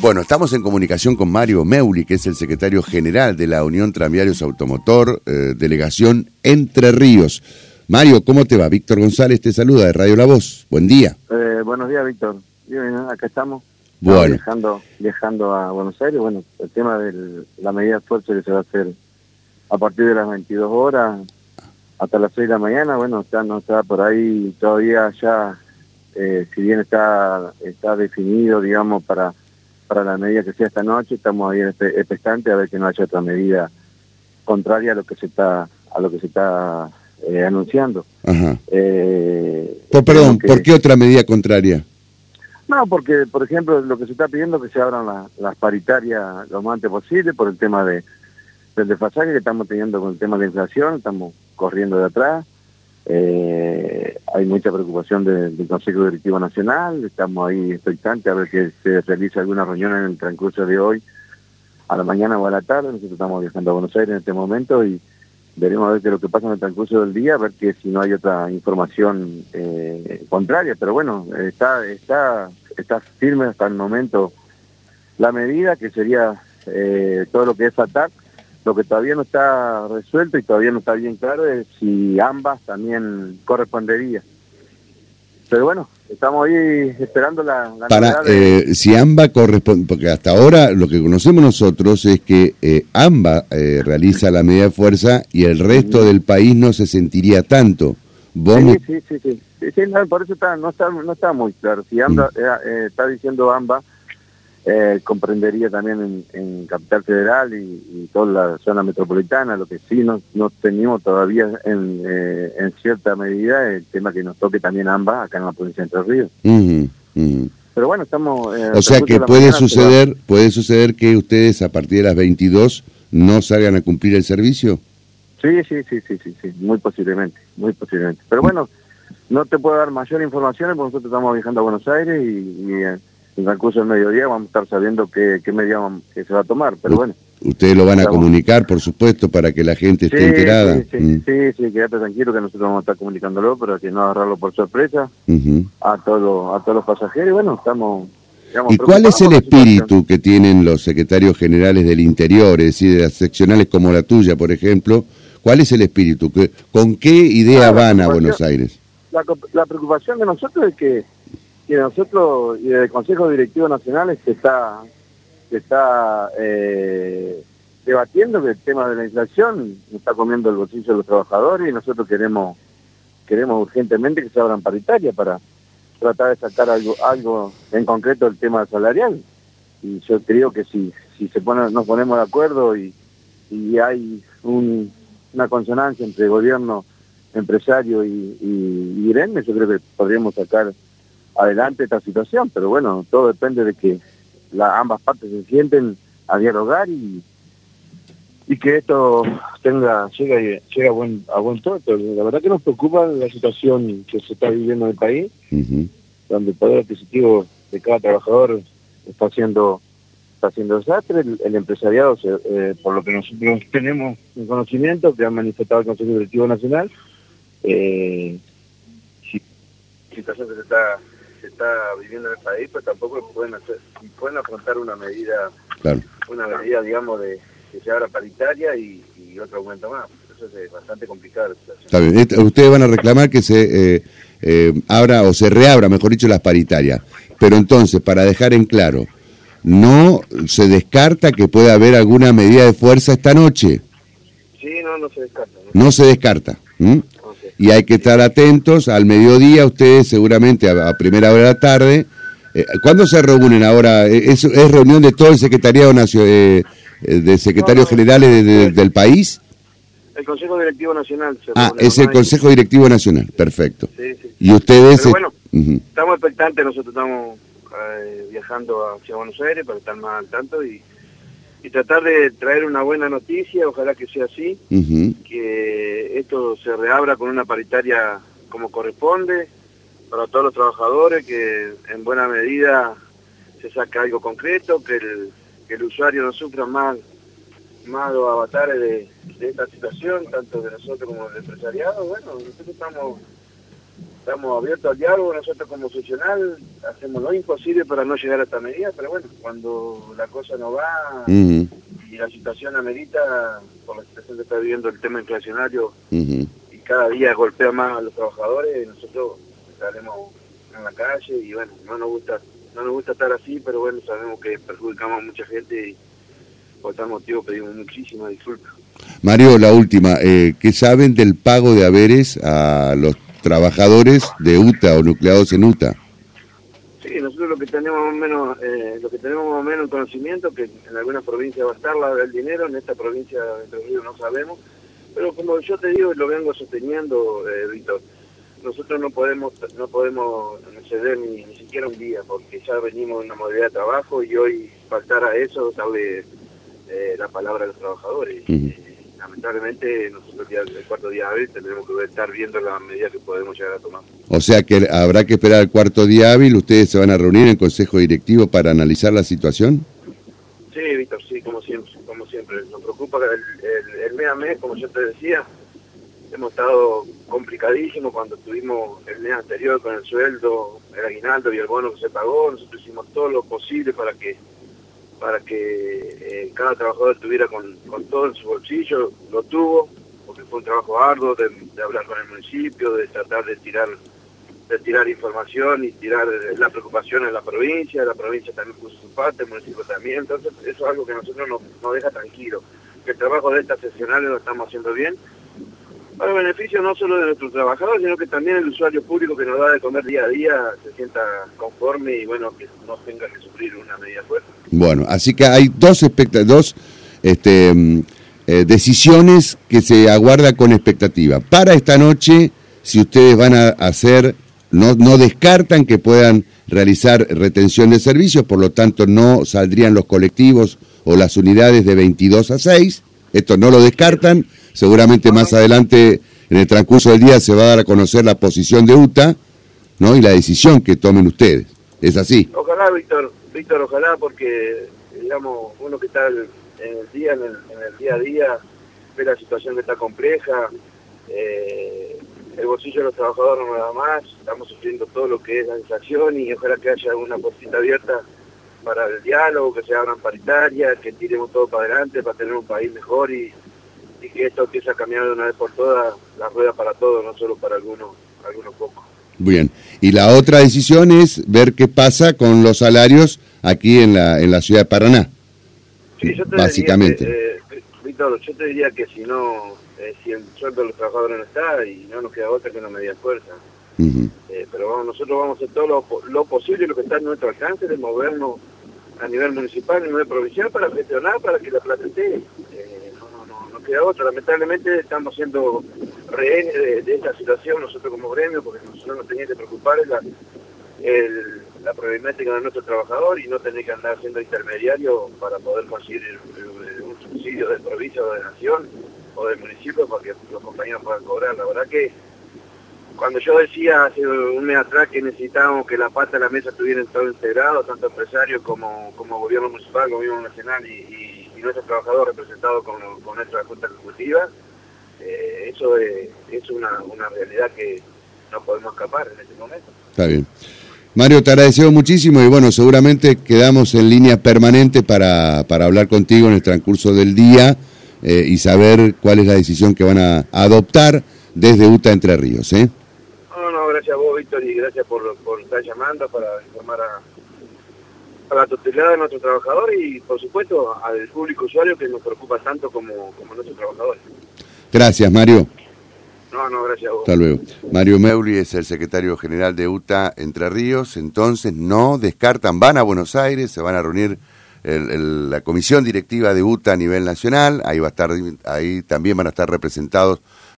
Bueno, estamos en comunicación con Mario Meuli, que es el secretario general de la Unión Tranviarios Automotor, eh, delegación Entre Ríos. Mario, ¿cómo te va? Víctor González te saluda de Radio La Voz. Buen día. Eh, buenos días, Víctor. Bien, acá estamos. Bueno. Viajando, viajando a Buenos Aires. Bueno, el tema de la medida de esfuerzo que se va a hacer a partir de las 22 horas hasta las 6 de la mañana, bueno, está, no está por ahí todavía ya, eh, si bien está, está definido, digamos, para para la medida que sea esta noche, estamos ahí expectantes a ver que no haya otra medida contraria a lo que se está a lo que se está eh, anunciando. Ajá. Eh, perdón, ¿por qué otra medida contraria? No, porque, por ejemplo, lo que se está pidiendo es que se abran las paritarias lo más antes posible por el tema de del desfasaje que estamos teniendo con el tema de la inflación, estamos corriendo de atrás. Eh, hay mucha preocupación del Consejo Directivo Nacional, estamos ahí expectantes a ver que se realice alguna reunión en el transcurso de hoy, a la mañana o a la tarde. Nosotros estamos viajando a Buenos Aires en este momento y veremos a ver qué lo que pasa en el transcurso del día, a ver que si no hay otra información eh, contraria. Pero bueno, está, está, está firme hasta el momento la medida que sería eh, todo lo que es ATAC lo que todavía no está resuelto y todavía no está bien claro es si ambas también correspondería. Pero bueno, estamos ahí esperando la... Para, eh, si AMBA corresponde, porque hasta ahora lo que conocemos nosotros es que eh, AMBA eh, realiza la medida de fuerza y el resto del país no se sentiría tanto. sí, sí, sí, sí, por eso está, no, está, no está muy claro. Si AMBA mm. está diciendo AMBA eh, comprendería también en, Capital Federal y, toda la zona metropolitana, lo que sí no, no tenemos todavía en, eh, en cierta medida el tema que nos toque también ambas acá en la provincia de Entre Ríos. Pero bueno, estamos... Eh, o sea que puede suceder, puede suceder que ustedes a partir de las 22 no salgan a cumplir el servicio. Sí, sí, sí, sí, sí, sí, muy posiblemente, muy posiblemente. Pero bueno, no te puedo dar mayor información porque nosotros estamos viajando a Buenos Aires y, y en el curso del mediodía vamos a estar sabiendo qué, qué medida que se va a tomar, pero bueno. Ustedes lo van a comunicar, por supuesto, para que la gente esté enterada. Sí, sí, mm. sí, sí, quédate tranquilo que nosotros vamos a estar comunicándolo, pero que no agarrarlo por sorpresa a, todos a todos los pasajeros. Bueno, estamos... ¿Y cuál es el espíritu que tienen los secretarios generales del interior, es decir, de las seccionales como la tuya, por ejemplo? ¿Cuál es el espíritu? ¿Con qué idea van a Buenos Aires? La, la preocupación de nosotros es que y nosotros y el Consejo Directivo Nacional se está se está eh, debatiendo que el tema de la inflación está comiendo el bolsillo de los trabajadores y nosotros queremos queremos urgentemente que se abran paritarias para tratar de sacar algo algo en concreto el tema salarial. Y yo creo que si si se pone, nos ponemos de acuerdo y, y hay una consonancia entre gobierno empresario y, y, y yo creo que podríamos sacar adelante esta situación, pero bueno, todo depende de que la, ambas partes se sienten a dialogar y, y que esto tenga llegue, llegue a buen a buen todo. La verdad que nos preocupa la situación que se está viviendo en el país, donde el poder adquisitivo de cada trabajador está haciendo está haciendo desastre, el, empresariado, eh, por lo que nosotros tenemos en conocimiento, que ha manifestado el Consejo Directivo Nacional, eh, situación que se está se está viviendo en el país, pues tampoco pueden hacer, pueden afrontar una medida, una medida, digamos, de que se abra paritaria y, otro aumento más. Eso es bastante complicado. Está bien. Ustedes van a reclamar que se eh, eh, abra o se reabra, mejor dicho, las paritarias. Pero entonces, para dejar en claro, no se descarta que pueda haber alguna medida de fuerza esta noche. Sí, no, no se descarta. No, se descarta y hay que estar atentos. Al mediodía, ustedes seguramente a, primera hora de la tarde. Eh, ¿Cuándo se reúnen ahora? Eh, ¿Es, reunión de todo el secretariado nacional, eh, de secretarios generales del país? El Consejo Directivo Nacional. ah, es el Consejo Directivo Nacional, perfecto. Y ustedes... Pero bueno, estamos expectantes, nosotros estamos viajando hacia Buenos Aires para estar más al tanto y y tratar de traer una buena noticia, ojalá que sea así, que esto se reabra con una paritaria como corresponde para todos los trabajadores, que en buena medida se saque algo concreto, que el, que el usuario no sufra más, más los avatares de, esta situación, tanto de nosotros como del empresariado. Bueno, nosotros estamos estamos abiertos al diálogo, nosotros como funcional hacemos lo imposible para no llegar a esta medida, pero bueno, cuando la cosa no va y la situación amerita, por la situación que está viviendo el tema inflacionario y cada día golpea más a los trabajadores, nosotros estaremos en la calle y bueno, no nos gusta no nos gusta estar así, pero bueno, sabemos que perjudicamos a mucha gente y por tal motivo pedimos muchísimas disculpas. Mario, la última, eh, ¿qué saben del pago de haberes a los trabajadores de UTA o nucleados en UTA? Sí, nosotros lo que tenemos más o menos, eh, lo que tenemos más o menos conocimiento, que en algunas provincias va a estar la del dinero, en esta provincia de Ríos no sabemos, pero como yo te digo y lo vengo sosteniendo, eh, Víctor, nosotros no podemos no podemos ceder ni, siquiera un día, porque ya venimos en una modalidad de trabajo y hoy faltar a eso darle eh, la palabra a los trabajadores lamentablemente nosotros ya el cuarto día hábil tendremos que estar viendo las medidas que podemos llegar a tomar. O sea que habrá que esperar el cuarto día hábil, ustedes se van a reunir en consejo directivo para analizar la situación. Sí, Víctor, sí, como siempre, como siempre. Nos preocupa el, el, mes a mes, como yo te decía, hemos estado complicadísimos cuando tuvimos el mes anterior con el sueldo, el aguinaldo y el bono que se pagó. Nosotros hicimos todo lo posible para que para que eh, cada trabajador estuviera con, todo en su bolsillo, lo tuvo, porque fue un trabajo arduo de, hablar con el municipio, de tratar de tirar de tirar información y tirar la preocupación en la provincia, la provincia también puso su parte, el municipio también, entonces eso es algo que a nosotros nos, nos deja tranquilo, que el trabajo de estas sesionales lo estamos haciendo bien para beneficio no solo de nuestros trabajadores, sino que también el usuario público que nos da de comer día a día se sienta conforme y bueno, que no tenga que sufrir una medida fuerte. Bueno, así que hay dos, dos este, mm, eh, decisiones que se aguarda con expectativa. Para esta noche, si ustedes van a hacer, no, no descartan que puedan realizar retención de servicios, por lo tanto no saldrían los colectivos o las unidades de 22 a 6, esto no lo descartan Seguramente más adelante, en el transcurso del día, se va a dar a conocer la posición de UTA ¿no? y la decisión que tomen ustedes. ¿Es así? Ojalá, Víctor, Víctor, ojalá, porque, digamos, uno que está en el día, en el, día a día, ve la situación que está compleja, eh, el bolsillo de los trabajadores no nada más, estamos sufriendo todo lo que es la inflación y ojalá que haya una puertita abierta para el diálogo, que se abran paritarias, que tiremos todo para adelante para tener un país mejor y y que esto empiece a cambiar de una vez por todas la rueda para todos, no solo para algunos, algunos pocos. Bien, y la otra decisión es ver qué pasa con los salarios aquí en la, en la ciudad de Paraná. Sí, yo te Básicamente. Diría eh, Víctor, yo te diría que si no, eh, si el sueldo de los trabajadores no está y no nos queda otra que una media fuerza. Eh, pero vamos, nosotros vamos a hacer todo lo, lo posible, lo que está en nuestro alcance, de movernos a nivel municipal, a nivel provincial, para gestionar, para que la plata esté otra. Lamentablemente estamos siendo rehenes de, esta situación nosotros como gremio, porque nosotros nos teníamos que preocupar la, la problemática de nuestro trabajador y no tener que andar siendo intermediario para poder conseguir un subsidio de provincia o de nación o del municipio para que los compañeros puedan cobrar. La verdad que cuando yo decía hace un mes atrás que necesitábamos que la pata de la mesa estuvieran todo integrado, tanto empresarios como, como gobierno municipal, gobierno nacional y nuestro trabajador representado con, nuestra Junta Ejecutiva, eh, eso es, una, realidad que no podemos escapar en este momento. Está bien. Mario, te agradecemos muchísimo y bueno, seguramente quedamos en línea permanente para, para hablar contigo en el transcurso del día eh, y saber cuál es la decisión que van a adoptar desde UTA Entre Ríos. ¿eh? No, no, gracias a vos, Víctor, y gracias por, por estar llamando para informar a, a la totalidad de nuestros trabajadores y, por supuesto, al público usuario que nos preocupa tanto como, como nuestros trabajadores. Gracias, Mario. No, no, gracias a vos. Hasta luego. Mario Meuli es el secretario general de UTA Entre Ríos, entonces no descartan, van a Buenos Aires, se van a reunir la comisión directiva de UTA a nivel nacional, ahí va a estar, ahí también van a estar representados